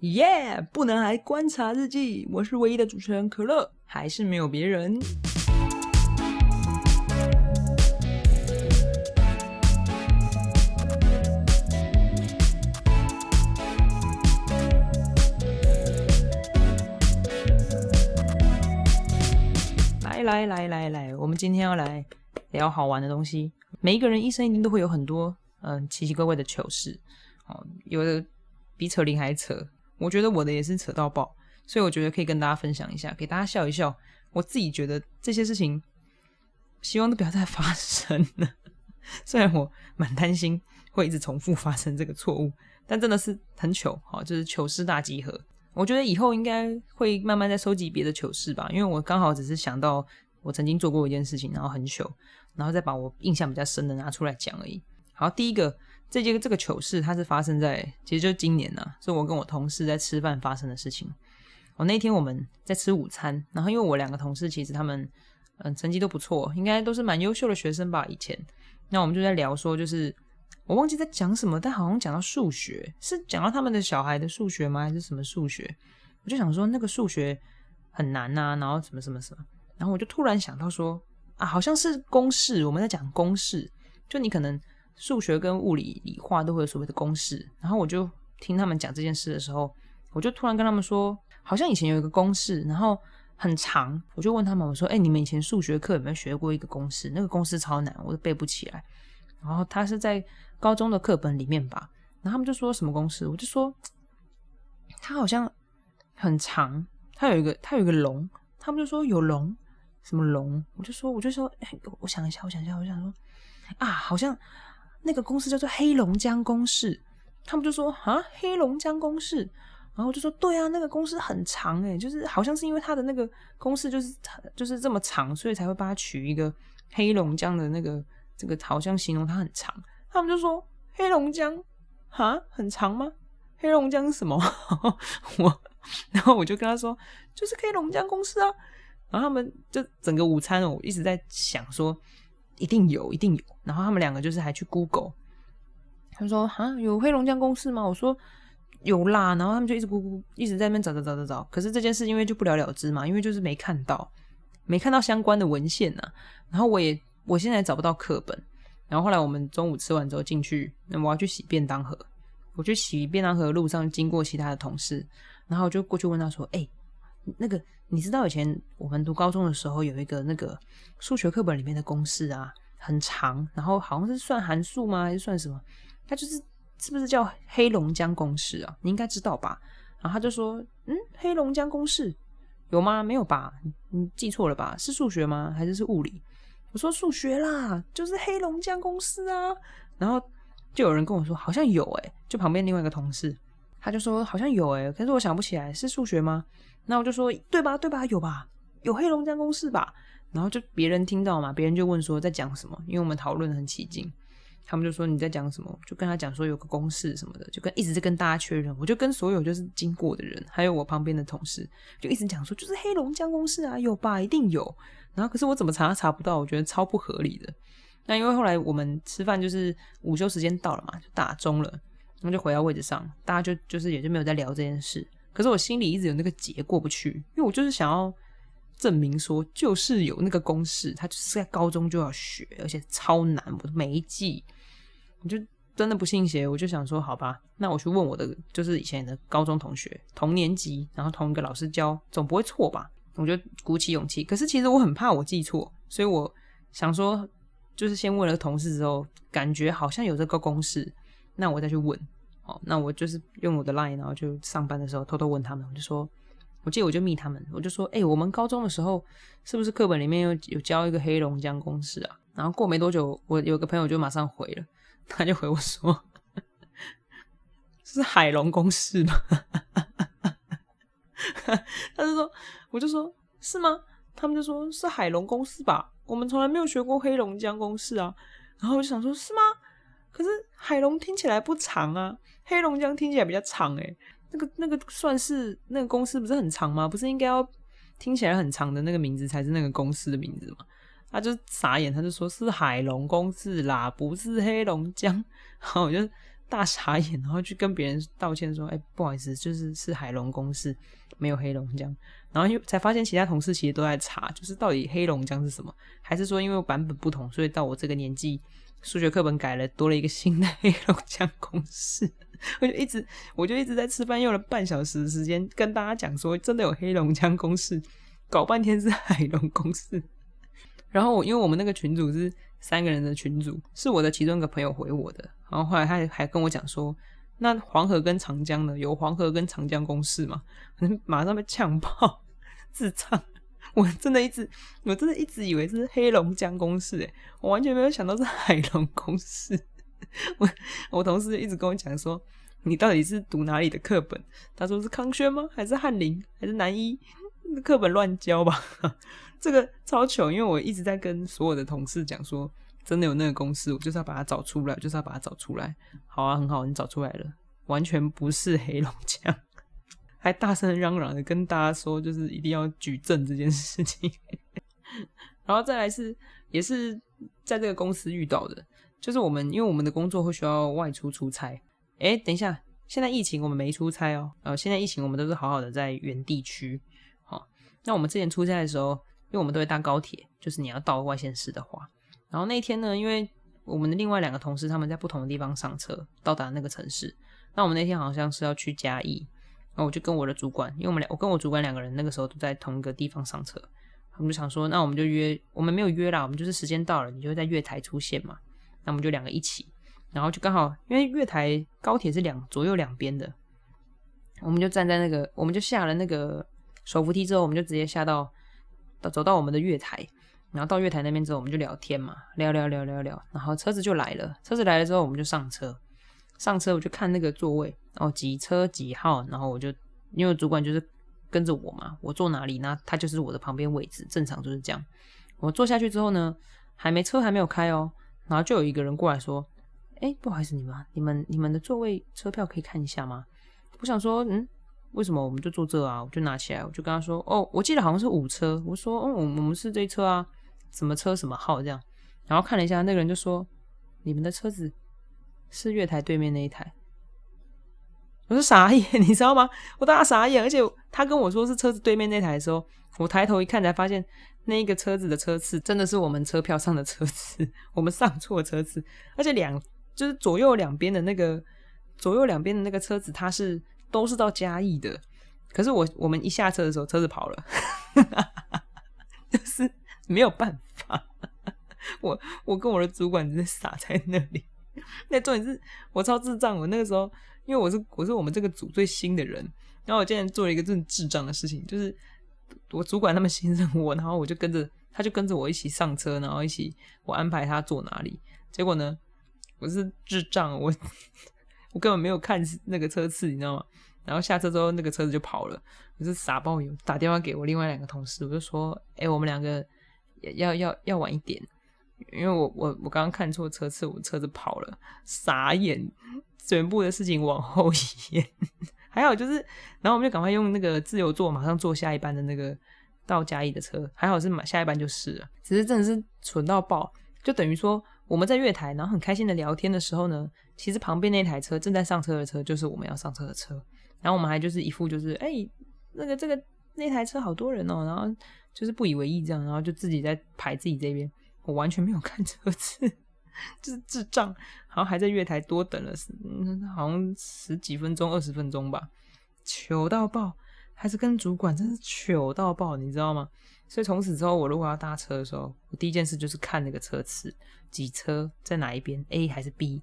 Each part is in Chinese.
耶！不能还观察日记，我是唯一的主持人可乐，还是没有别人。来来来来来，我们今天要来聊好玩的东西。每一个人一生一定都会有很多嗯奇奇怪怪的糗事，哦，有的比扯铃还扯。我觉得我的也是扯到爆，所以我觉得可以跟大家分享一下，给大家笑一笑。我自己觉得这些事情，希望都不要再发生了。虽然我蛮担心会一直重复发生这个错误，但真的是很糗，好，就是糗事大集合。我觉得以后应该会慢慢再收集别的糗事吧，因为我刚好只是想到我曾经做过一件事情，然后很糗，然后再把我印象比较深的拿出来讲而已。好，第一个。这件这个糗事，它是发生在，其实就今年呐，是我跟我同事在吃饭发生的事情。我那天我们在吃午餐，然后因为我两个同事其实他们嗯成绩都不错，应该都是蛮优秀的学生吧。以前，那我们就在聊说，就是我忘记在讲什么，但好像讲到数学，是讲到他们的小孩的数学吗？还是什么数学？我就想说那个数学很难呐，然后什么什么什么，然后我就突然想到说啊，好像是公式，我们在讲公式，就你可能。数学跟物理、理化都会有所谓的公式，然后我就听他们讲这件事的时候，我就突然跟他们说，好像以前有一个公式，然后很长，我就问他们，我说，哎，你们以前数学课有没有学过一个公式？那个公式超难，我都背不起来。然后他是在高中的课本里面吧，然后他们就说什么公式？我就说，他好像很长，他有一个，他有一个龙，他们就说有龙，什么龙？我就说，我就说，哎，我想一下，我想一下，我想说，啊，好像。那个公式叫做黑龙江公式，他们就说啊，黑龙江公式，然后就说对啊，那个公式很长诶，就是好像是因为它的那个公式就是就是这么长，所以才会帮他取一个黑龙江的那个这个，好像形容它很长。他们就说黑龙江啊，很长吗？黑龙江是什么？我然后我就跟他说，就是黑龙江公式啊。然后他们就整个午餐我一直在想说。一定有，一定有。然后他们两个就是还去 Google，他说：“啊，有黑龙江公司吗？”我说：“有啦。”然后他们就一直咕咕一直在那边找找找找找。可是这件事因为就不了了之嘛，因为就是没看到，没看到相关的文献呐。然后我也我现在找不到课本。然后后来我们中午吃完之后进去，那我要去洗便当盒。我去洗便当盒的路上经过其他的同事，然后就过去问他说：“哎。”那个你知道以前我们读高中的时候有一个那个数学课本里面的公式啊，很长，然后好像是算函数吗？还是算什么？它就是是不是叫黑龙江公式啊？你应该知道吧？然后他就说，嗯，黑龙江公式有吗？没有吧？你记错了吧？是数学吗？还是是物理？我说数学啦，就是黑龙江公式啊。然后就有人跟我说，好像有诶，就旁边另外一个同事，他就说好像有诶，可是我想不起来是数学吗？那我就说对吧对吧有吧有黑龙江公式吧，然后就别人听到嘛，别人就问说在讲什么，因为我们讨论的很起劲，他们就说你在讲什么，就跟他讲说有个公式什么的，就跟一直在跟大家确认，我就跟所有就是经过的人，还有我旁边的同事，就一直讲说就是黑龙江公式啊有吧一定有，然后可是我怎么查都查不到，我觉得超不合理的。那因为后来我们吃饭就是午休时间到了嘛，就打钟了，然后就回到位置上，大家就就是也就没有再聊这件事。可是我心里一直有那个结过不去，因为我就是想要证明说，就是有那个公式，它就是在高中就要学，而且超难，我没记。我就真的不信邪，我就想说，好吧，那我去问我的，就是以前的高中同学，同年级，然后同一个老师教，总不会错吧？我就鼓起勇气。可是其实我很怕我记错，所以我想说，就是先问了同事之后，感觉好像有这个公式，那我再去问。哦，那我就是用我的 line，然后就上班的时候偷偷问他们，我就说，我记得我就密他们，我就说，哎，我们高中的时候是不是课本里面有有教一个黑龙江公式啊？然后过没多久，我有个朋友就马上回了，他就回我说，是海龙公式吗？他就说，我就说是吗？他们就说是海龙公式吧，我们从来没有学过黑龙江公式啊。然后我就想说，是吗？可是海龙听起来不长啊。黑龙江听起来比较长诶，那个那个算是那个公司不是很长吗？不是应该要听起来很长的那个名字才是那个公司的名字吗？他就傻眼，他就说是海龙公司啦，不是黑龙江。然后我就大傻眼，然后去跟别人道歉说：“哎，不好意思，就是是海龙公司没有黑龙江。”然后又才发现其他同事其实都在查，就是到底黑龙江是什么？还是说因为版本不同，所以到我这个年纪，数学课本改了，多了一个新的 黑龙江公式？我就一直我就一直在吃饭，用了半小时的时间跟大家讲说，真的有黑龙江公式，搞半天是海龙公式。然后因为我们那个群组是三个人的群组，是我的其中一个朋友回我的。然后后来他还跟我讲说，那黄河跟长江呢？有黄河跟长江公式吗？马上被呛爆，自唱。我真的一直，我真的一直以为是黑龙江公式，诶我完全没有想到是海龙公式。我我同事一直跟我讲说，你到底是读哪里的课本？他说是康轩吗？还是翰林？还是南一？课本乱教吧。这个超糗，因为我一直在跟所有的同事讲说，真的有那个公式，我就是要把它找出来，就是要把它找出来。好啊，很好，你找出来了，完全不是黑龙江，还大声嚷嚷的跟大家说，就是一定要举证这件事情。然后再来是，也是在这个公司遇到的，就是我们因为我们的工作会需要外出出差。哎，等一下，现在疫情我们没出差哦，呃，现在疫情我们都是好好的在原地区。好，那我们之前出差的时候。因为我们都会搭高铁，就是你要到外县市的话，然后那天呢，因为我们的另外两个同事他们在不同的地方上车到达那个城市，那我们那天好像是要去嘉义，然后我就跟我的主管，因为我们两我跟我主管两个人那个时候都在同一个地方上车，我们就想说，那我们就约，我们没有约啦，我们就是时间到了，你就会在月台出现嘛，那我们就两个一起，然后就刚好因为月台高铁是两左右两边的，我们就站在那个，我们就下了那个手扶梯之后，我们就直接下到。到走到我们的月台，然后到月台那边之后，我们就聊天嘛，聊聊聊聊聊，然后车子就来了。车子来了之后，我们就上车。上车我就看那个座位，哦，几车几号，然后我就因为主管就是跟着我嘛，我坐哪里，那他就是我的旁边位置，正常就是这样。我坐下去之后呢，还没车还没有开哦，然后就有一个人过来说：“哎，不好意思，你们你们你们的座位车票可以看一下吗？”我想说，嗯。为什么我们就坐这啊？我就拿起来，我就跟他说：“哦，我记得好像是五车。”我说：“哦，我我们是这车啊，什么车什么号这样。”然后看了一下，那个人就说：“你们的车子是月台对面那一台。”我说：“傻眼，你知道吗？”我大傻眼，而且他跟我说是车子对面那台的时候，我抬头一看，才发现那一个车子的车次真的是我们车票上的车次，我们上错车次，而且两就是左右两边的那个左右两边的那个车子，它是。都是到嘉义的，可是我我们一下车的时候，车子跑了，就是没有办法。我我跟我的主管只是傻在那里。那重点是我超智障，我那个时候因为我是我是我们这个组最新的人，然后我竟然做了一个这智障的事情，就是我主管他们信任我，然后我就跟着他就跟着我一起上车，然后一起我安排他坐哪里。结果呢，我是智障，我。我根本没有看那个车次，你知道吗？然后下车之后，那个车子就跑了。我是傻爆油，打电话给我另外两个同事，我就说：“哎，我们两个要要要晚一点，因为我我我刚刚看错车次，我车子跑了，傻眼，全部的事情往后延。还好就是，然后我们就赶快用那个自由座，马上坐下一班的那个到嘉义的车。还好是买下一班就是了，只是真的是蠢到爆，就等于说。”我们在月台，然后很开心的聊天的时候呢，其实旁边那台车正在上车的车就是我们要上车的车，然后我们还就是一副就是哎，那个这个那台车好多人哦，然后就是不以为意这样，然后就自己在排自己这边，我完全没有看车次，就是智障，然后还在月台多等了十，好像十几分钟、二十分钟吧，糗到爆，还是跟主管真是糗到爆，你知道吗？所以从此之后，我如果要搭车的时候，我第一件事就是看那个车次，几车在哪一边，A 还是 B，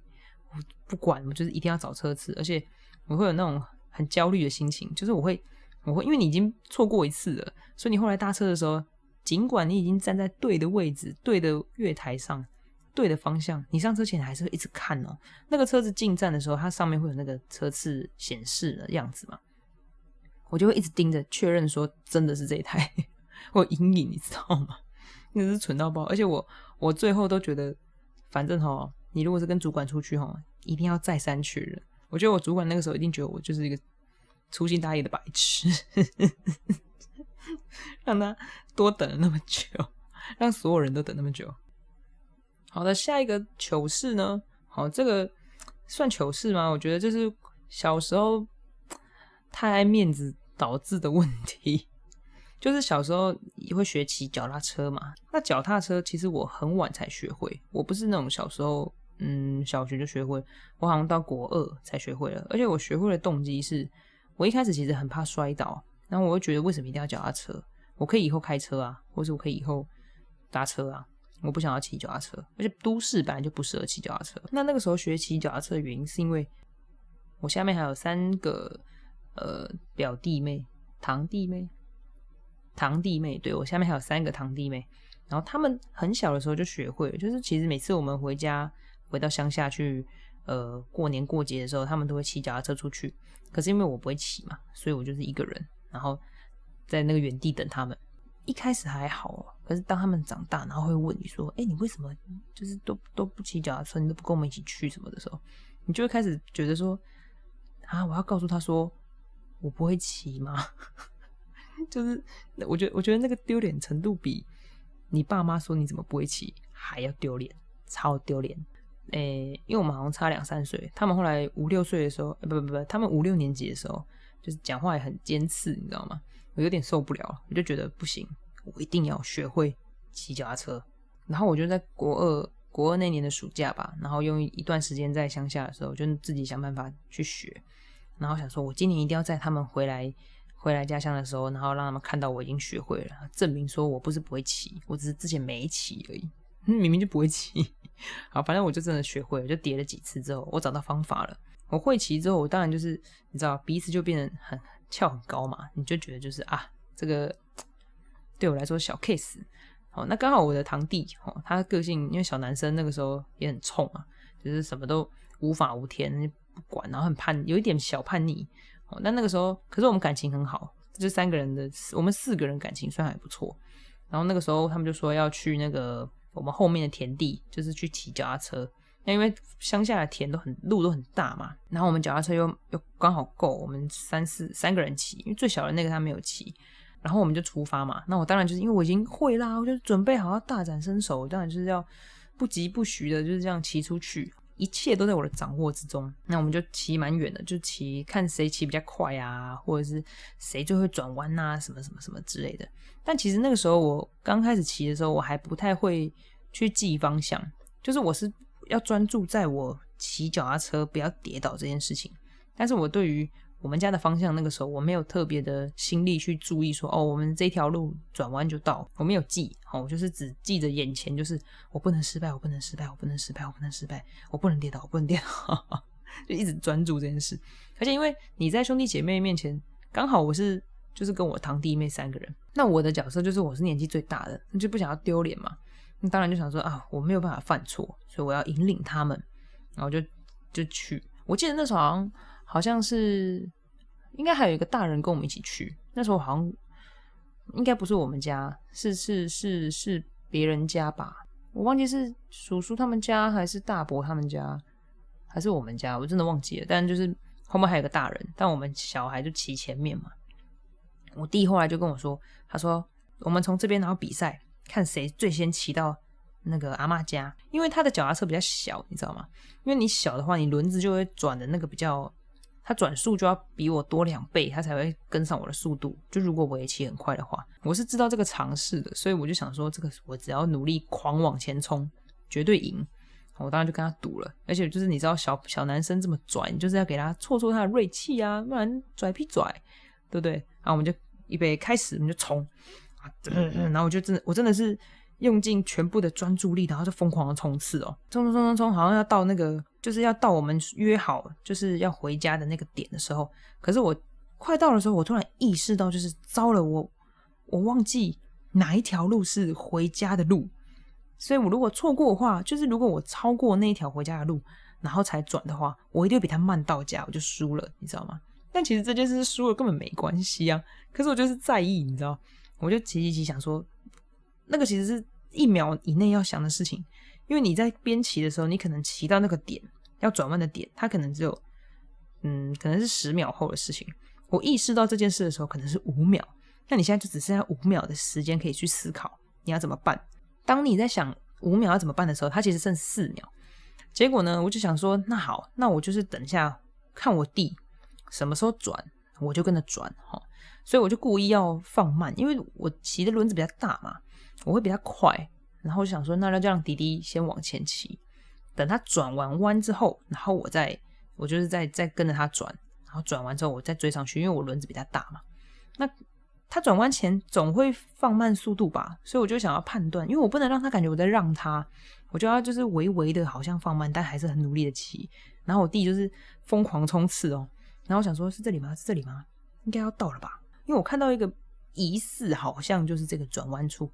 我不管，我就是一定要找车次，而且我会有那种很焦虑的心情，就是我会，我会，因为你已经错过一次了，所以你后来搭车的时候，尽管你已经站在对的位置、对的月台上、对的方向，你上车前还是会一直看哦，那个车子进站的时候，它上面会有那个车次显示的样子嘛，我就会一直盯着确认说真的是这一台。我阴影，你知道吗？那是蠢到爆，而且我我最后都觉得，反正哈，你如果是跟主管出去哈，一定要再三确认。我觉得我主管那个时候一定觉得我就是一个粗心大意的白痴，让他多等了那么久，让所有人都等那么久。好的，下一个糗事呢？好，这个算糗事吗？我觉得就是小时候太爱面子导致的问题。就是小时候也会学骑脚踏车嘛，那脚踏车其实我很晚才学会，我不是那种小时候嗯小学就学会，我好像到国二才学会了。而且我学会的动机是，我一开始其实很怕摔倒，然后我会觉得为什么一定要脚踏车？我可以以后开车啊，或者我可以以后搭车啊，我不想要骑脚踏车。而且都市本来就不适合骑脚踏车。那那个时候学骑脚踏车的原因是因为我下面还有三个呃表弟妹、堂弟妹。堂弟妹，对我下面还有三个堂弟妹，然后他们很小的时候就学会了，就是其实每次我们回家回到乡下去，呃，过年过节的时候，他们都会骑脚踏车出去。可是因为我不会骑嘛，所以我就是一个人，然后在那个原地等他们。一开始还好，可是当他们长大，然后会问你说：“哎，你为什么就是都都不骑脚踏车，你都不跟我们一起去什么的时候，你就会开始觉得说：啊，我要告诉他说我不会骑吗？” 就是，我觉得，我觉得那个丢脸程度比你爸妈说你怎么不会骑还要丢脸，超丢脸。诶，因为我们好像差两三岁，他们后来五六岁的时候，不不不，他们五六年级的时候，就是讲话也很尖刺，你知道吗？我有点受不了，我就觉得不行，我一定要学会骑脚踏车。然后我就在国二国二那年的暑假吧，然后用一段时间在乡下的时候，就自己想办法去学，然后想说我今年一定要在他们回来。回来家乡的时候，然后让他们看到我已经学会了，证明说我不是不会骑，我只是之前没骑而已，明明就不会骑。好，反正我就真的学会了，就叠了几次之后，我找到方法了。我会骑之后，我当然就是你知道，鼻子就变得很翘很高嘛，你就觉得就是啊，这个对我来说小 case。好，那刚好我的堂弟哦，他个性因为小男生那个时候也很冲啊，就是什么都无法无天不管，然后很叛，有一点小叛逆。哦，那那个时候，可是我们感情很好，就三个人的，我们四个人感情算还不错。然后那个时候，他们就说要去那个我们后面的田地，就是去骑脚踏车。那因为乡下的田都很路都很大嘛，然后我们脚踏车又又刚好够我们三四三个人骑，因为最小的那个他没有骑。然后我们就出发嘛。那我当然就是因为我已经会啦，我就准备好要大展身手，当然就是要不疾不徐的，就是这样骑出去。一切都在我的掌握之中，那我们就骑蛮远的，就骑看谁骑比较快啊，或者是谁最会转弯啊，什么什么什么之类的。但其实那个时候我刚开始骑的时候，我还不太会去记方向，就是我是要专注在我骑脚踏车不要跌倒这件事情。但是我对于我们家的方向，那个时候我没有特别的心力去注意，说哦，我们这条路转弯就到，我没有记，哦，就是只记着眼前，就是我不能失败，我不能失败，我不能失败，我不能失败，我不能跌倒，我不能跌倒，就一直专注这件事。而且因为你在兄弟姐妹面前，刚好我是就是跟我堂弟妹三个人，那我的角色就是我是年纪最大的，就不想要丢脸嘛，当然就想说啊，我没有办法犯错，所以我要引领他们，然后就就去。我记得那时候好像。好像是，应该还有一个大人跟我们一起去。那时候好像应该不是我们家，是是是是别人家吧？我忘记是叔叔他们家还是大伯他们家，还是我们家，我真的忘记了。但就是后面还有个大人，但我们小孩就骑前面嘛。我弟后来就跟我说，他说我们从这边然后比赛，看谁最先骑到。那个阿妈家，因为他的脚踏车比较小，你知道吗？因为你小的话，你轮子就会转的那个比较。他转速就要比我多两倍，他才会跟上我的速度。就如果我也骑很快的话，我是知道这个尝试的，所以我就想说，这个我只要努力狂往前冲，绝对赢。我当然就跟他赌了，而且就是你知道，小小男生这么拽，你就是要给他挫挫他的锐气啊，不然拽屁拽，对不对？然后我们就预备开始，我们就冲然后我就真的，我真的是用尽全部的专注力，然后就疯狂的冲刺哦，冲冲冲冲冲，好像要到那个。就是要到我们约好就是要回家的那个点的时候，可是我快到的时候，我突然意识到，就是糟了，我我忘记哪一条路是回家的路，所以我如果错过的话，就是如果我超过那一条回家的路，然后才转的话，我一定会比他慢到家，我就输了，你知道吗？但其实这件事输了根本没关系啊，可是我就是在意，你知道，我就急急急想说，那个其实是一秒以内要想的事情。因为你在边骑的时候，你可能骑到那个点要转弯的点，它可能只有，嗯，可能是十秒后的事情。我意识到这件事的时候，可能是五秒。那你现在就只剩下五秒的时间可以去思考你要怎么办。当你在想五秒要怎么办的时候，它其实剩四秒。结果呢，我就想说，那好，那我就是等一下看我弟什么时候转，我就跟着转哈。所以我就故意要放慢，因为我骑的轮子比较大嘛，我会比他快。然后我想说，那就让滴滴先往前骑，等他转完弯之后，然后我再我就是再再跟着他转，然后转完之后我再追上去，因为我轮子比较大嘛。那他转弯前总会放慢速度吧，所以我就想要判断，因为我不能让他感觉我在让他，我就要就是微微的好像放慢，但还是很努力的骑。然后我弟就是疯狂冲刺哦，然后我想说，是这里吗？是这里吗？应该要到了吧？因为我看到一个疑似好像就是这个转弯处。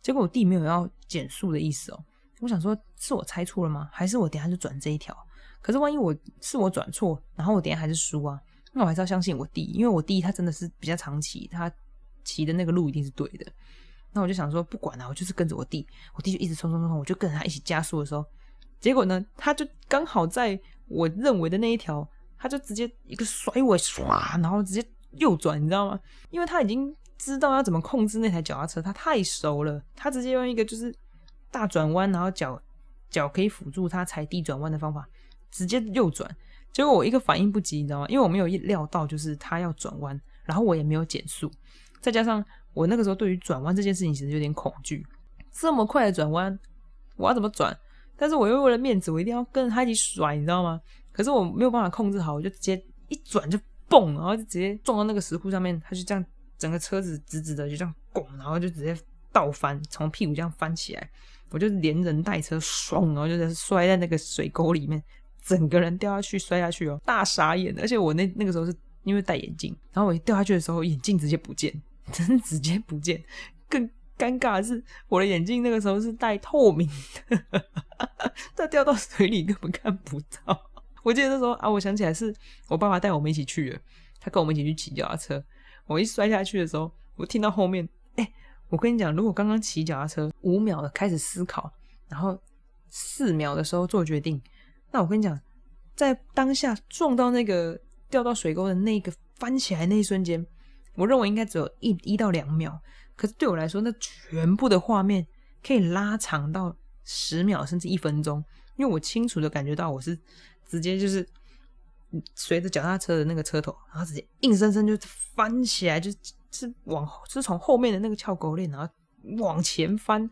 结果我弟没有要减速的意思哦，我想说是我猜错了吗？还是我等下就转这一条？可是万一我是我转错，然后我等下还是输啊？那我还是要相信我弟，因为我弟他真的是比较长骑，他骑的那个路一定是对的。那我就想说不管了，我就是跟着我弟，我弟就一直冲冲冲，我就跟着他一起加速的时候，结果呢，他就刚好在我认为的那一条，他就直接一个甩尾唰，然后直接右转，你知道吗？因为他已经。知道要怎么控制那台脚踏车，他太熟了。他直接用一个就是大转弯，然后脚脚可以辅助他踩地转弯的方法，直接右转。结果我一个反应不及，你知道吗？因为我没有意料到就是他要转弯，然后我也没有减速，再加上我那个时候对于转弯这件事情其实有点恐惧。这么快的转弯，我要怎么转？但是我又为了面子，我一定要跟着他一起甩，你知道吗？可是我没有办法控制好，我就直接一转就蹦，然后就直接撞到那个石窟上面，他就这样。整个车子直直的就这样拱，然后就直接倒翻，从屁股这样翻起来，我就连人带车爽，然后就摔在那个水沟里面，整个人掉下去，摔下去哦，大傻眼。而且我那那个时候是因为戴眼镜，然后我一掉下去的时候，眼镜直接不见，真直接不见。更尴尬的是，我的眼镜那个时候是戴透明的，它掉到水里根本看不到。我记得那时候啊，我想起来是我爸爸带我们一起去的，他跟我们一起去骑脚踏车。我一摔下去的时候，我听到后面，哎，我跟你讲，如果刚刚骑脚踏车五秒的开始思考，然后四秒的时候做决定，那我跟你讲，在当下撞到那个掉到水沟的那个翻起来那一瞬间，我认为应该只有一一到两秒，可是对我来说，那全部的画面可以拉长到十秒甚至一分钟，因为我清楚的感觉到我是直接就是。随着脚踏车的那个车头，然后直接硬生生就翻起来，就是往就是从后面的那个翘狗链，然后往前翻，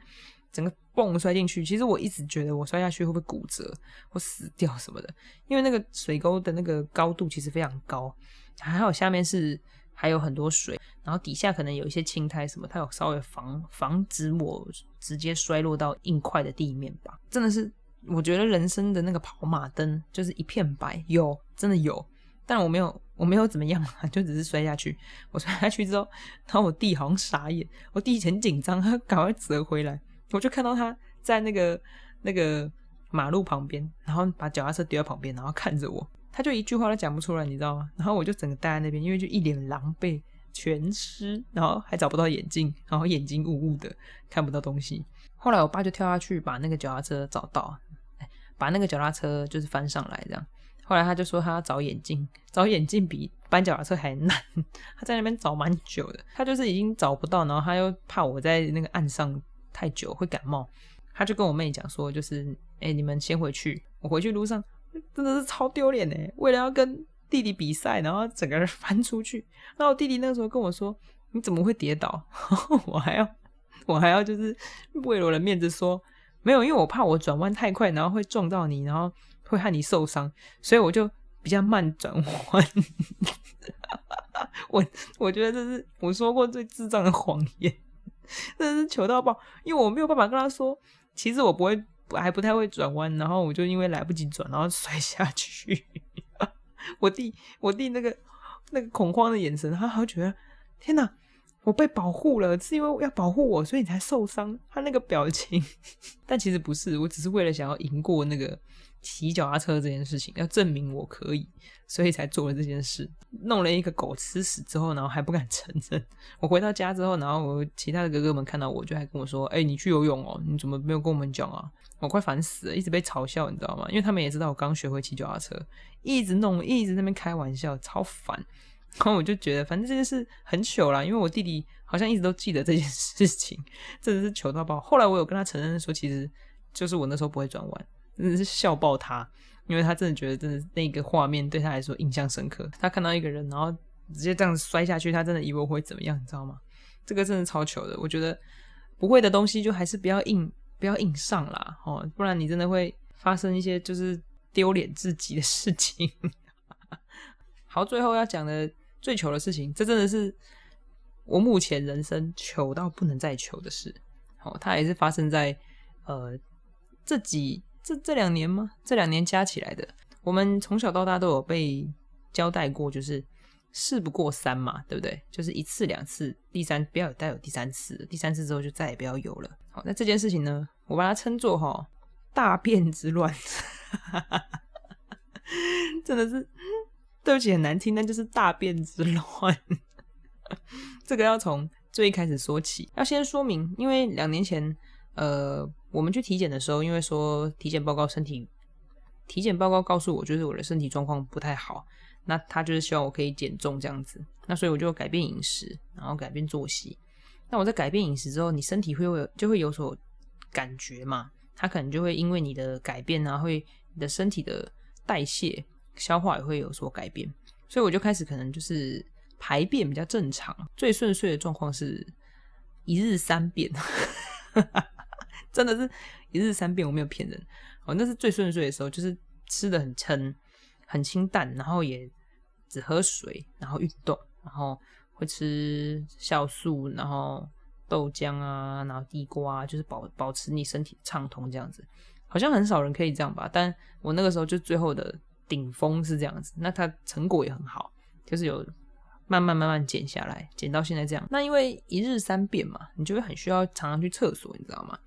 整个蹦摔进去。其实我一直觉得我摔下去会不会骨折或死掉什么的，因为那个水沟的那个高度其实非常高，还好下面是还有很多水，然后底下可能有一些青苔什么，它有稍微防防止我直接摔落到硬块的地面吧。真的是，我觉得人生的那个跑马灯就是一片白，有。真的有，但我没有，我没有怎么样，就只是摔下去。我摔下去之后，然后我弟好像傻眼，我弟很紧张，他赶快折回来。我就看到他在那个那个马路旁边，然后把脚踏车丢在旁边，然后看着我，他就一句话都讲不出来，你知道吗？然后我就整个待在那边，因为就一脸狼狈，全湿，然后还找不到眼镜，然后眼睛雾雾的，看不到东西。后来我爸就跳下去把那个脚踏车找到，把那个脚踏车就是翻上来这样。后来他就说他要找眼镜，找眼镜比搬脚踏车还难。他在那边找蛮久的，他就是已经找不到，然后他又怕我在那个岸上太久会感冒，他就跟我妹讲说，就是哎你们先回去，我回去路上真的是超丢脸哎，为了要跟弟弟比赛，然后整个人翻出去。然后我弟弟那个时候跟我说，你怎么会跌倒？我还要我还要就是为了我的面子说没有，因为我怕我转弯太快，然后会撞到你，然后。会害你受伤，所以我就比较慢转弯。我我觉得这是我说过最智障的谎言，真是糗到爆。因为我没有办法跟他说，其实我不会，还不太会转弯，然后我就因为来不及转，然后摔下去。我弟，我弟那个那个恐慌的眼神，他好觉得天哪，我被保护了，是因为要保护我，所以你才受伤。他那个表情，但其实不是，我只是为了想要赢过那个。骑脚踏车这件事情要证明我可以，所以才做了这件事。弄了一个狗吃屎之后，然后还不敢 承认。我回到家之后，然后我其他的哥哥们看到我就还跟我说：“哎，你去游泳哦，你怎么没有跟我们讲啊？”我快烦死了，一直被嘲笑，你知道吗？因为他们也知道我刚学会骑脚踏车，一直弄，一直那边开玩笑，超烦。然后我就觉得，反正这件事很糗啦，因为我弟弟好像一直都记得这件 事情，真的是糗到爆。后来我有跟他承认说，其实就是我那时候不会转弯。真的是笑爆他，因为他真的觉得真的那个画面对他来说印象深刻。他看到一个人，然后直接这样摔下去，他真的以为我会怎么样，你知道吗？这个真的超糗的。我觉得不会的东西就还是不要硬不要硬上啦，哦，不然你真的会发生一些就是丢脸至极的事情。好，最后要讲的最糗的事情，这真的是我目前人生糗到不能再糗的事。好，它也是发生在呃这几这这两年吗？这两年加起来的，我们从小到大都有被交代过，就是事不过三嘛，对不对？就是一次两次，第三不要有带有第三次，第三次之后就再也不要有了。好，那这件事情呢，我把它称作哈大便之乱，真的是对不起很难听，但就是大便之乱。这个要从。最开始说起，要先说明，因为两年前，呃，我们去体检的时候，因为说体检报告身体，体检报告告诉我，就是我的身体状况不太好，那他就是希望我可以减重这样子，那所以我就改变饮食，然后改变作息。那我在改变饮食之后，你身体会有就会有所感觉嘛？他可能就会因为你的改变啊，会你的身体的代谢、消化也会有所改变，所以我就开始可能就是。排便比较正常，最顺遂的状况是一日三便，真的是一日三便，我没有骗人。哦，那是最顺遂的时候，就是吃的很撑，很清淡，然后也只喝水，然后运动，然后会吃酵素，然后豆浆啊，然后地瓜，就是保保持你身体畅通这样子。好像很少人可以这样吧？但我那个时候就最后的顶峰是这样子，那它成果也很好，就是有。慢慢慢慢减下来，减到现在这样。那因为一日三便嘛，你就会很需要常常去厕所，你知道吗？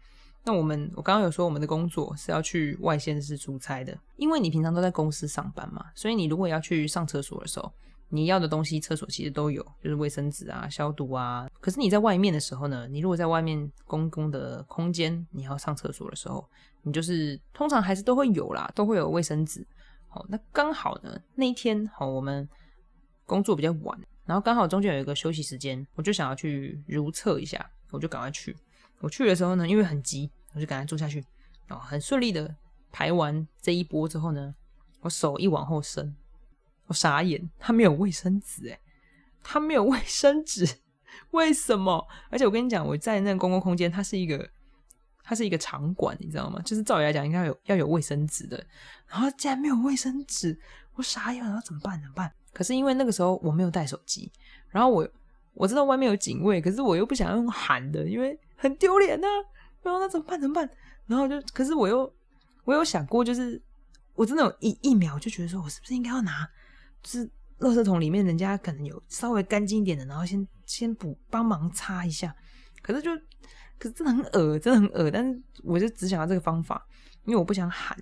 那我们我刚刚有说我们的工作是要去外县市出差的，因为你平常都在公司上班嘛，所以你如果要去上厕所的时候，你要的东西厕所其实都有，就是卫生纸啊、消毒啊。可是你在外面的时候呢，你如果在外面公共的空间，你要上厕所的时候，你就是通常还是都会有啦，都会有卫生纸。好，那刚好呢那一天好，我们工作比较晚。然后刚好中间有一个休息时间，我就想要去如厕一下，我就赶快去。我去的时候呢，因为很急，我就赶快坐下去。然后很顺利的排完这一波之后呢，我手一往后伸，我傻眼，他没有卫生纸诶，他没有卫生纸，为什么？而且我跟你讲，我在那个公共空间，它是一个它是一个场馆，你知道吗？就是照理来讲应该有要有卫生纸的，然后竟然没有卫生纸，我傻眼，然后怎么办？怎么办？可是因为那个时候我没有带手机，然后我我知道外面有警卫，可是我又不想用喊的，因为很丢脸呐。然后那怎么办？怎么办？然后就，可是我又我有想过，就是我真的有一一秒就觉得说，我是不是应该要拿，就是垃圾桶里面人家可能有稍微干净一点的，然后先先补帮忙擦一下。可是就，可是真的很恶真的很恶但是我就只想要这个方法，因为我不想喊。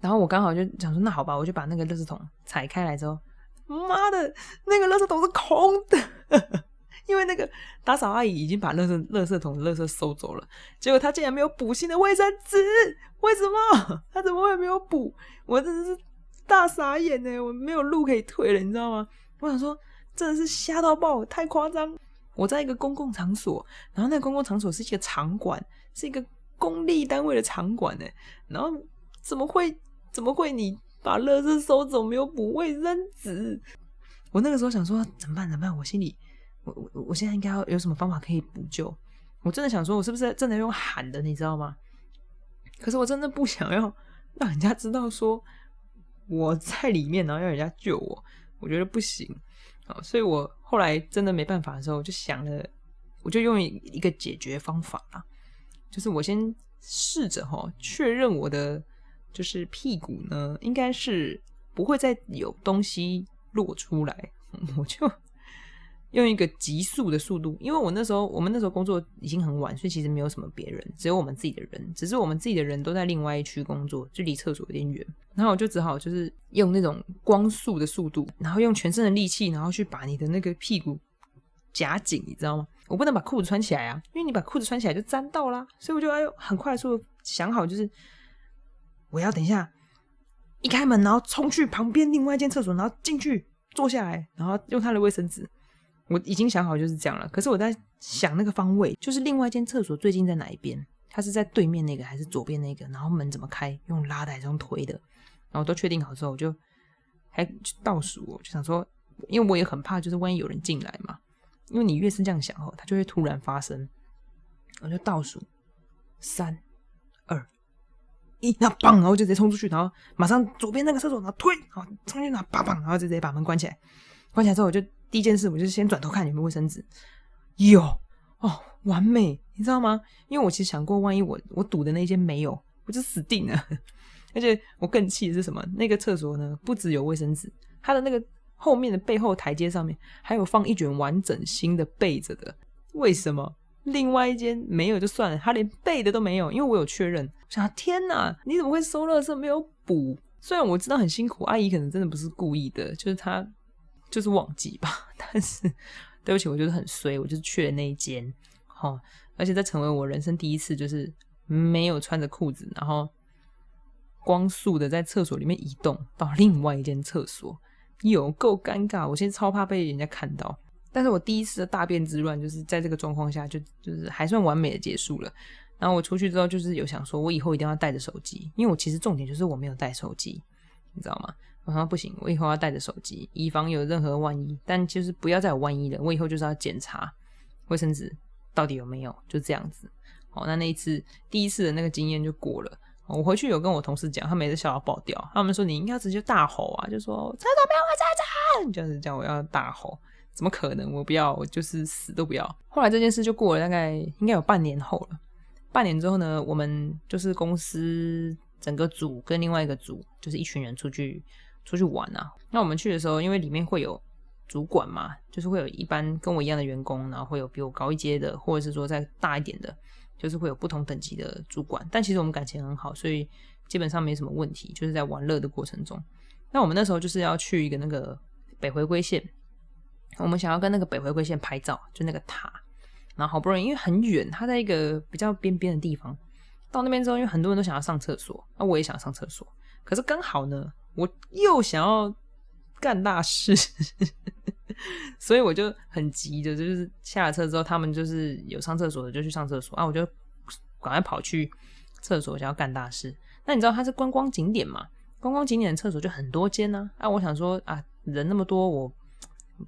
然后我刚好就想说，那好吧，我就把那个垃圾桶踩开来之后，妈的，那个垃圾桶是空的，因为那个打扫阿姨已经把垃圾垃圾桶的垃圾收走了。结果她竟然没有补新的卫生纸，为什么？她怎么会没有补？我真的是大傻眼呢！我没有路可以退了，你知道吗？我想说，真的是瞎到爆，太夸张！我在一个公共场所，然后那个公共场所是一个场馆，是一个公立单位的场馆呢，然后怎么会？怎么会？你把垃圾收走，没有补卫生纸？我那个时候想说怎么办？怎么办？我心里，我我我现在应该要有什么方法可以补救？我真的想说，我是不是真的用喊的？你知道吗？可是我真的不想要让人家知道说我在里面，然后要人家救我。我觉得不行啊，所以我后来真的没办法的时候，我就想了，我就用一个解决方法啊，就是我先试着哈确认我的。就是屁股呢，应该是不会再有东西落出来，我就用一个急速的速度，因为我那时候我们那时候工作已经很晚，所以其实没有什么别人，只有我们自己的人，只是我们自己的人都在另外一区工作，就离厕所有点远，然后我就只好就是用那种光速的速度，然后用全身的力气，然后去把你的那个屁股夹紧，你知道吗？我不能把裤子穿起来啊，因为你把裤子穿起来就沾到啦，所以我就要很快速想好就是。我要等一下，一开门，然后冲去旁边另外一间厕所，然后进去坐下来，然后用他的卫生纸。我已经想好就是这样了。可是我在想那个方位，就是另外一间厕所最近在哪一边？它是在对面那个还是左边那个？然后门怎么开？用拉的还是用推的？然后都确定好之后，我就还倒数，我就想说，因为我也很怕，就是万一有人进来嘛。因为你越是这样想哦，它就会突然发生。我就倒数三二一，那棒，然后就直接冲出去，然后马上左边那个厕所，然后推，然后冲去拿砰砰，然后就直接把门关起来。关起来之后，我就第一件事，我就先转头看有没有卫生纸。有哦，完美，你知道吗？因为我其实想过，万一我我堵的那间没有，我就死定了。而且我更气的是什么？那个厕所呢，不只有卫生纸，它的那个后面的背后台阶上面还有放一卷完整新的被子的。为什么？另外一间没有就算了，他连备的都没有，因为我有确认。想天哪，你怎么会收垃圾没有补？虽然我知道很辛苦，阿姨可能真的不是故意的，就是她就是忘记吧。但是对不起，我觉得很衰，我就是去了那一间，哈，而且这成为我人生第一次，就是没有穿着裤子，然后光速的在厕所里面移动到 另外一间厕所，有够尴尬。我现在超怕被人家看到。但是我第一次的大便之乱，就是在这个状况下，就就是还算完美的结束了。然后我出去之后，就是有想说，我以后一定要带着手机，因为我其实重点就是我没有带手机，你知道吗？我说不行，我以后要带着手机，以防有任何万一。但就是不要再有万一了，我以后就是要检查卫生纸到底有没有，就这样子。好，那那一次第一次的那个经验就过了。我回去有跟我同事讲，他每次笑到爆掉，他们说你应该直接大吼啊，就说厕所没有卫生纸，就是叫我要大吼。怎么可能？我不要，我就是死都不要。后来这件事就过了，大概应该有半年后了。半年之后呢，我们就是公司整个组跟另外一个组，就是一群人出去出去玩啊。那我们去的时候，因为里面会有主管嘛，就是会有一般跟我一样的员工，然后会有比我高一阶的，或者是说再大一点的，就是会有不同等级的主管。但其实我们感情很好，所以基本上没什么问题。就是在玩乐的过程中，那我们那时候就是要去一个那个北回归线。我们想要跟那个北回归线拍照，就那个塔，然后好不容易，因为很远，它在一个比较边边的地方。到那边之后，因为很多人都想要上厕所，那我也想上厕所。可是刚好呢，我又想要干大事，所以我就很急的，就是下了车之后，他们就是有上厕所的就去上厕所啊，我就赶快跑去厕所想要干大事。那你知道它是观光景点嘛？观光景点的厕所就很多间呢。啊，我想说啊，人那么多，我。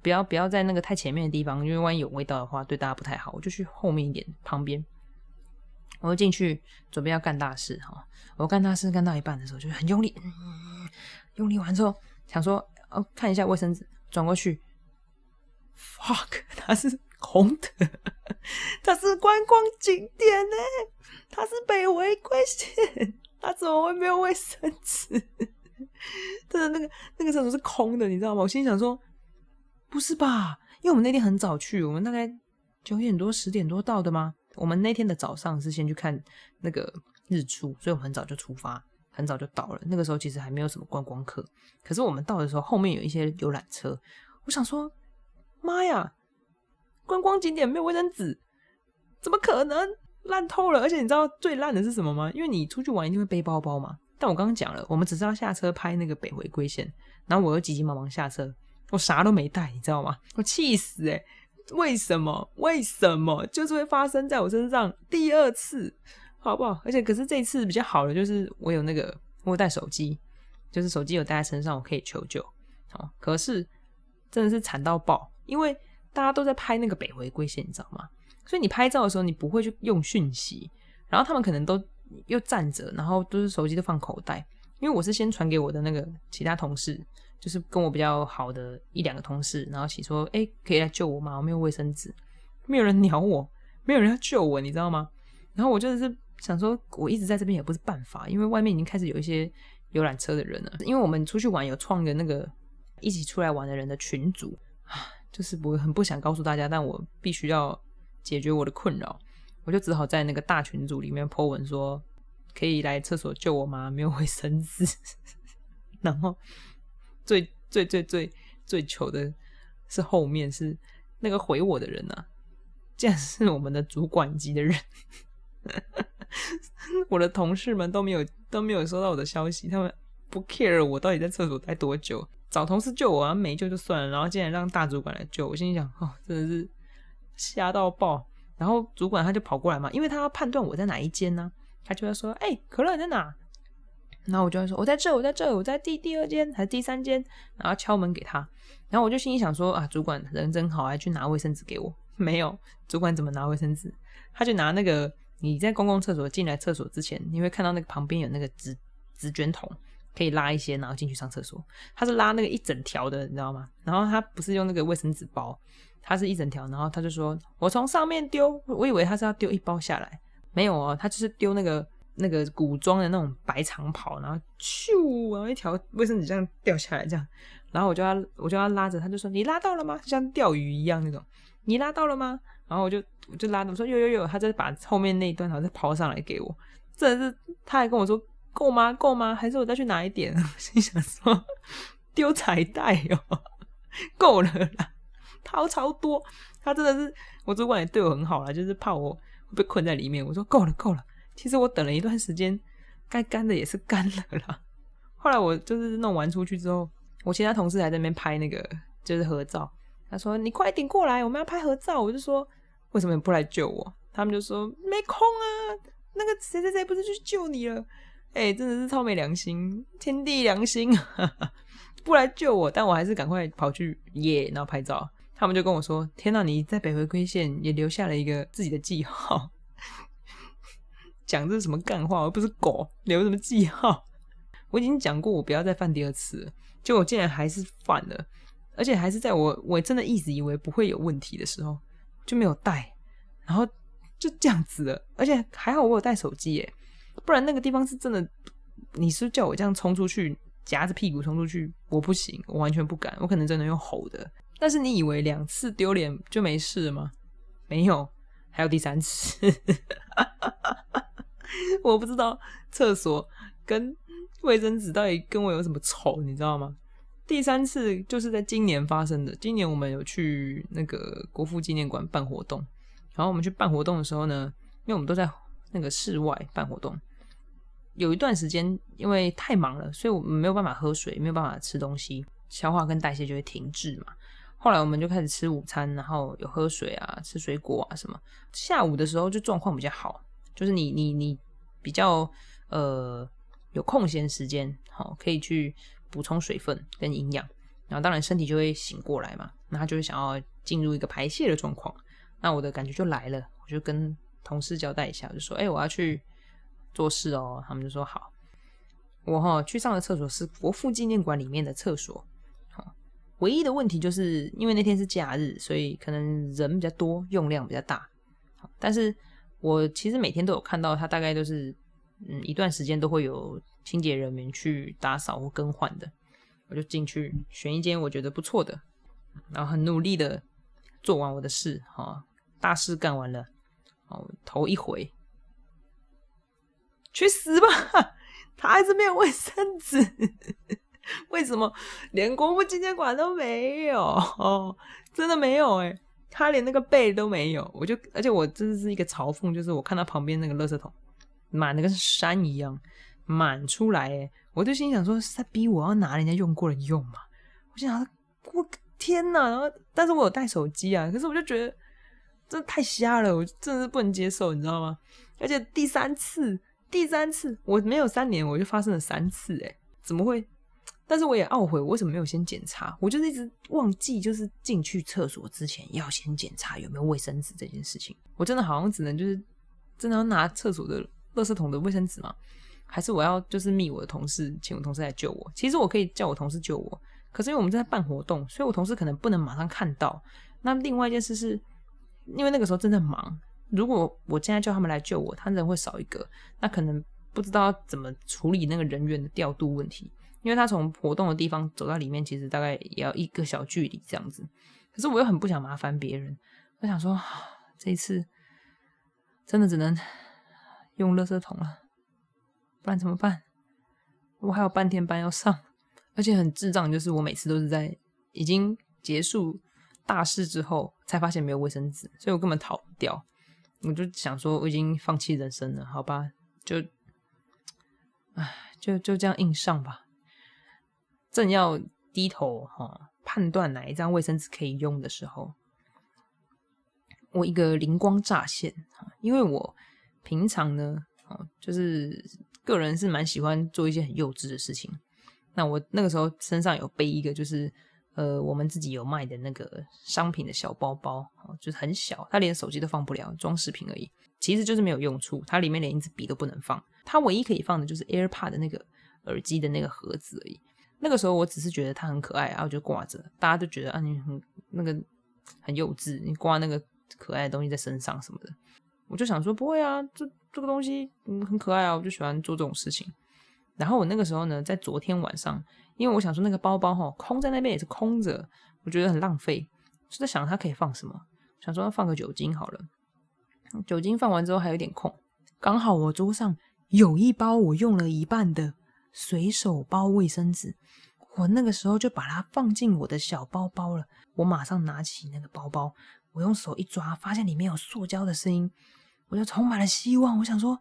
不要不要在那个太前面的地方，因为万一有味道的话，对大家不太好。我就去后面一点旁边，我就进去准备要干大事哈。我干大事干到一半的时候，就很用力，用力完之后想说哦看一下卫生纸，转过去，fuck，它是空的，它是观光景点呢，它是北回归线，它怎么会没有卫生纸？真的那个那个厕所是空的，你知道吗？我心想说。不是吧？因为我们那天很早去，我们大概九点多、十点多到的吗？我们那天的早上是先去看那个日出，所以我们很早就出发，很早就到了。那个时候其实还没有什么观光客，可是我们到的时候，后面有一些游览车。我想说，妈呀，观光景点没有卫生纸，怎么可能烂透了？而且你知道最烂的是什么吗？因为你出去玩一定会背包包嘛。但我刚刚讲了，我们只是要下车拍那个北回归线，然后我又急急忙忙下车。我啥都没带，你知道吗？我气死诶为什么？为什么就是会发生在我身上第二次，好不好？而且可是这次比较好的就是我有那个我带手机，就是手机有带在身上，我可以求救。好，可是真的是惨到爆，因为大家都在拍那个北回归线，你知道吗？所以你拍照的时候你不会去用讯息，然后他们可能都又站着，然后都是手机都放口袋，因为我是先传给我的那个其他同事。就是跟我比较好的一两个同事，然后起说：“哎，可以来救我吗？我没有卫生纸，没有人鸟我，没有人要救我，你知道吗？”然后我就是想说，我一直在这边也不是办法，因为外面已经开始有一些游览车的人了。因为我们出去玩有创个那个一起出来玩的人的群组，就是我很不想告诉大家，但我必须要解决我的困扰，我就只好在那个大群组里面 po 文说：“可以来厕所救我吗？没有卫生纸。” 然后。最最最最最糗的是后面是那个回我的人呐，竟然是我们的主管级的人，我的同事们都没有都没有收到我的消息，他们不 care 我到底在厕所待多久，找同事救我啊，没救就算了，然后竟然让大主管来救我，心里想哦，真的是吓到爆。然后主管他就跑过来嘛，因为他要判断我在哪一间呢，他就要说：“哎，可乐你在哪？”然后我就会说：“我在这，我在这，我在第第二间还是第三间？”然后敲门给他，然后我就心里想说：“啊，主管人真好，还去拿卫生纸给我。”没有，主管怎么拿卫生纸？他就拿那个你在公共厕所进来厕所之前，你会看到那个旁边有那个纸纸卷筒，可以拉一些，然后进去上厕所。他是拉那个一整条的，你知道吗？然后他不是用那个卫生纸包。他是一整条，然后他就说：“我从上面丢，我以为他是要丢一包下来，没有哦，他就是丢那个那个古装的那种白长袍，然后咻，然后一条卫生纸这样掉下来，这样，然后我就要我就要拉着，他就说你拉到了吗？像钓鱼一样那种，你拉到了吗？然后我就我就拉着，我说有有有，他再把后面那一段然后再抛上来给我，真的是，他还跟我说够吗？够吗？还是我再去拿一点？心想说丢彩带哦，够了啦。”掏超多，他真的是我主管也对我很好啦，就是怕我被困在里面。我说够了够了，其实我等了一段时间，该干的也是干了啦。后来我就是弄完出去之后，我其他同事还在那边拍那个就是合照。他说你快点过来，我们要拍合照。我就说为什么你不来救我？他们就说没空啊，那个谁谁谁不是去救你了？哎，真的是超没良心，天地良心，不来救我，但我还是赶快跑去耶，然后拍照。他们就跟我说：“天哪，你在北回归线也留下了一个自己的记号，讲这是什么干话？我不是狗，留什么记号？我已经讲过，我不要再犯第二次了，结果竟然还是犯了，而且还是在我我真的一直以为不会有问题的时候就没有带，然后就这样子了。而且还好我有带手机耶，不然那个地方是真的，你是叫我这样冲出去，夹着屁股冲出去，我不行，我完全不敢，我可能真的用吼的。”但是你以为两次丢脸就没事了吗？没有，还有第三次。我不知道厕所跟卫生纸到底跟我有什么仇，你知道吗？第三次就是在今年发生的。今年我们有去那个国父纪念馆办活动，然后我们去办活动的时候呢，因为我们都在那个室外办活动，有一段时间因为太忙了，所以我们没有办法喝水，没有办法吃东西，消化跟代谢就会停滞嘛。后来我们就开始吃午餐，然后有喝水啊，吃水果啊什么。下午的时候就状况比较好，就是你你你比较呃有空闲时间，好可以去补充水分跟营养，然后当然身体就会醒过来嘛，那他就会想要进入一个排泄的状况。那我的感觉就来了，我就跟同事交代一下，就说：“哎，我要去做事哦。”他们就说：“好。”我哈去上的厕所是国父纪念馆里面的厕所。唯一的问题就是因为那天是假日，所以可能人比较多，用量比较大。但是我其实每天都有看到，它大概都是嗯一段时间都会有清洁人员去打扫或更换的。我就进去选一间我觉得不错的，然后很努力的做完我的事，哈，大事干完了，哦，头一回，去死吧！他还是没有卫生纸。为什么连国父纪念馆都没有？哦，真的没有哎，他连那个背都没有。我就，而且我真的是一个嘲讽，就是我看到旁边那个垃圾桶满的跟山一样满出来，哎，我就心想说，是在逼我要拿人家用过的用嘛？我心想，我天哪！然后，但是我有带手机啊，可是我就觉得真的太瞎了，我真的是不能接受，你知道吗？而且第三次，第三次我没有三年，我就发生了三次，哎，怎么会？但是我也懊悔，我为什么没有先检查？我就是一直忘记，就是进去厕所之前要先检查有没有卫生纸这件事情。我真的好像只能就是真的要拿厕所的垃圾桶的卫生纸吗？还是我要就是密我的同事，请我同事来救我？其实我可以叫我同事救我，可是因为我们正在办活动，所以我同事可能不能马上看到。那另外一件事是，因为那个时候正在忙，如果我现在叫他们来救我，他人会少一个，那可能不知道怎么处理那个人员的调度问题。因为他从活动的地方走到里面，其实大概也要一个小距离这样子。可是我又很不想麻烦别人，我想说 这一次真的只能用垃圾桶了，不然怎么办？我还有半天班要上，而且很智障，就是我每次都是在已经结束大事之后才发现没有卫生纸，所以我根本逃不掉。我就想说我已经放弃人生了，好吧，就唉，就就这样硬上吧。正要低头哈判断哪一张卫生纸可以用的时候，我一个灵光乍现，因为我平常呢，哦，就是个人是蛮喜欢做一些很幼稚的事情。那我那个时候身上有背一个，就是呃，我们自己有卖的那个商品的小包包哦，就是很小，它连手机都放不了，装饰品而已。其实就是没有用处，它里面连一支笔都不能放，它唯一可以放的就是 AirPod 的那个耳机的那个盒子而已。那个时候我只是觉得它很可爱，然后就挂着，大家都觉得啊，你很那个很幼稚，你挂那个可爱的东西在身上什么的。我就想说不会啊，这这个东西嗯很可爱啊，我就喜欢做这种事情。然后我那个时候呢，在昨天晚上，因为我想说那个包包哈空在那边也是空着，我觉得很浪费，就在想它可以放什么，想说放个酒精好了。酒精放完之后还有点空，刚好我桌上有一包我用了一半的随手包卫生纸，我那个时候就把它放进我的小包包了。我马上拿起那个包包，我用手一抓，发现里面有塑胶的声音，我就充满了希望。我想说，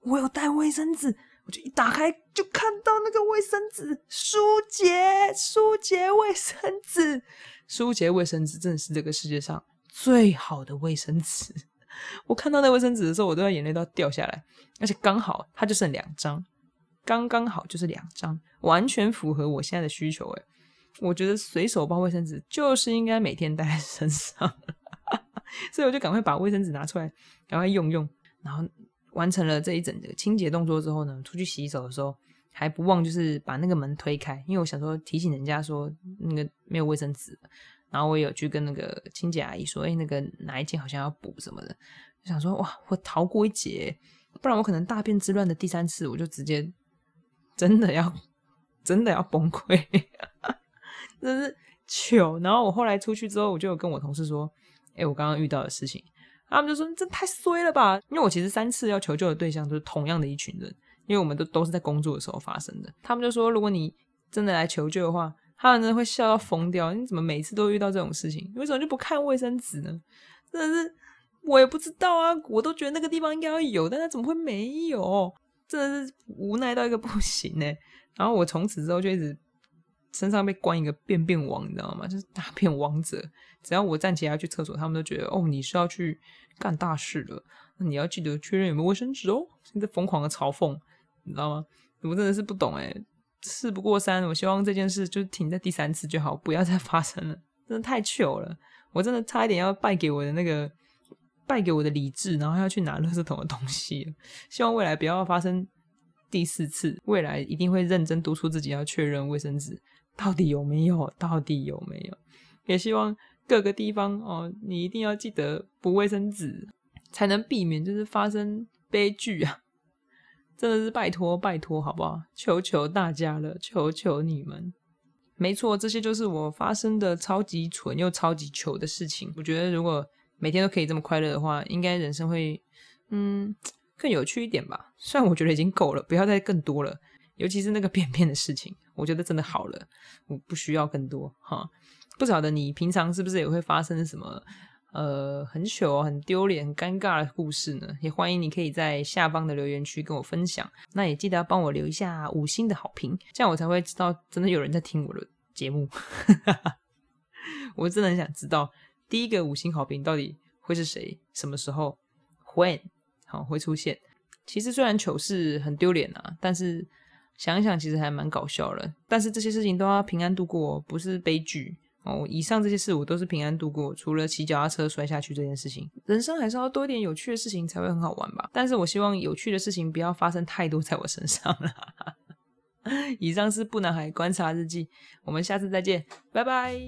我有带卫生纸。我就一打开，就看到那个卫生纸，舒洁，舒洁卫生纸，舒洁卫生纸真的是这个世界上最好的卫生纸。我看到那卫生纸的时候，我都要眼泪都要掉下来，而且刚好它就剩两张，刚刚好就是两张，完全符合我现在的需求。诶我觉得随手包卫生纸就是应该每天带在身上，所以我就赶快把卫生纸拿出来，赶快用用，然后。完成了这一整个清洁动作之后呢，出去洗手的时候还不忘就是把那个门推开，因为我想说提醒人家说那个没有卫生纸，然后我有去跟那个清洁阿姨说，哎，那个哪一间好像要补什么的，就想说哇，我逃过一劫，不然我可能大便之乱的第三次我就直接真的要真的要崩溃，真是糗。然后我后来出去之后，我就有跟我同事说，哎，我刚刚遇到的事情。他们就说：“这太衰了吧！”因为我其实三次要求救的对象都是同样的一群人，因为我们都都是在工作的时候发生的。他们就说：“如果你真的来求救的话，他们真的会笑到疯掉。你怎么每次都遇到这种事情？你为什么就不看卫生纸呢？真的是我也不知道啊！我都觉得那个地方应该要有，但他怎么会没有？真的是无奈到一个不行呢。然后我从此之后就一直。身上被关一个便便王，你知道吗？就是大便王者。只要我站起来去厕所，他们都觉得哦，你是要去干大事的。那你要记得确认有没有卫生纸哦。现在疯狂的嘲讽，你知道吗？我真的是不懂哎。事不过三，我希望这件事就停在第三次就好，不要再发生了。真的太糗了，我真的差一点要败给我的那个败给我的理智，然后要去拿垃圾桶的东西。希望未来不要发生第四次，未来一定会认真督促自己要确认卫生纸。到底有没有？到底有没有？也希望各个地方哦，你一定要记得补卫生纸，才能避免就是发生悲剧啊！真的是拜托拜托，好不好？求求大家了，求求你们！没错，这些就是我发生的超级蠢又超级糗的事情。我觉得如果每天都可以这么快乐的话，应该人生会嗯 更有趣一点吧。虽然我觉得已经够了，不要再更多了。尤其是那个便便的事情，我觉得真的好了，我不需要更多哈。不晓得你平常是不是也会发生什么呃很糗、很丢脸、很尴尬的故事呢？也欢迎你可以在下方的留言区跟我分享。那也记得要帮我留一下五星的好评，这样我才会知道真的有人在听我的节目。我真的很想知道第一个五星好评到底会是谁，什么时候，when 好会出现。其实虽然糗事很丢脸啊，但是。想一想，其实还蛮搞笑的。但是这些事情都要平安度过，不是悲剧哦。以上这些事我都是平安度过，除了骑脚踏车摔下去这件事情。人生还是要多一点有趣的事情才会很好玩吧。但是我希望有趣的事情不要发生太多在我身上了。以上是不男孩观察日记，我们下次再见，拜拜。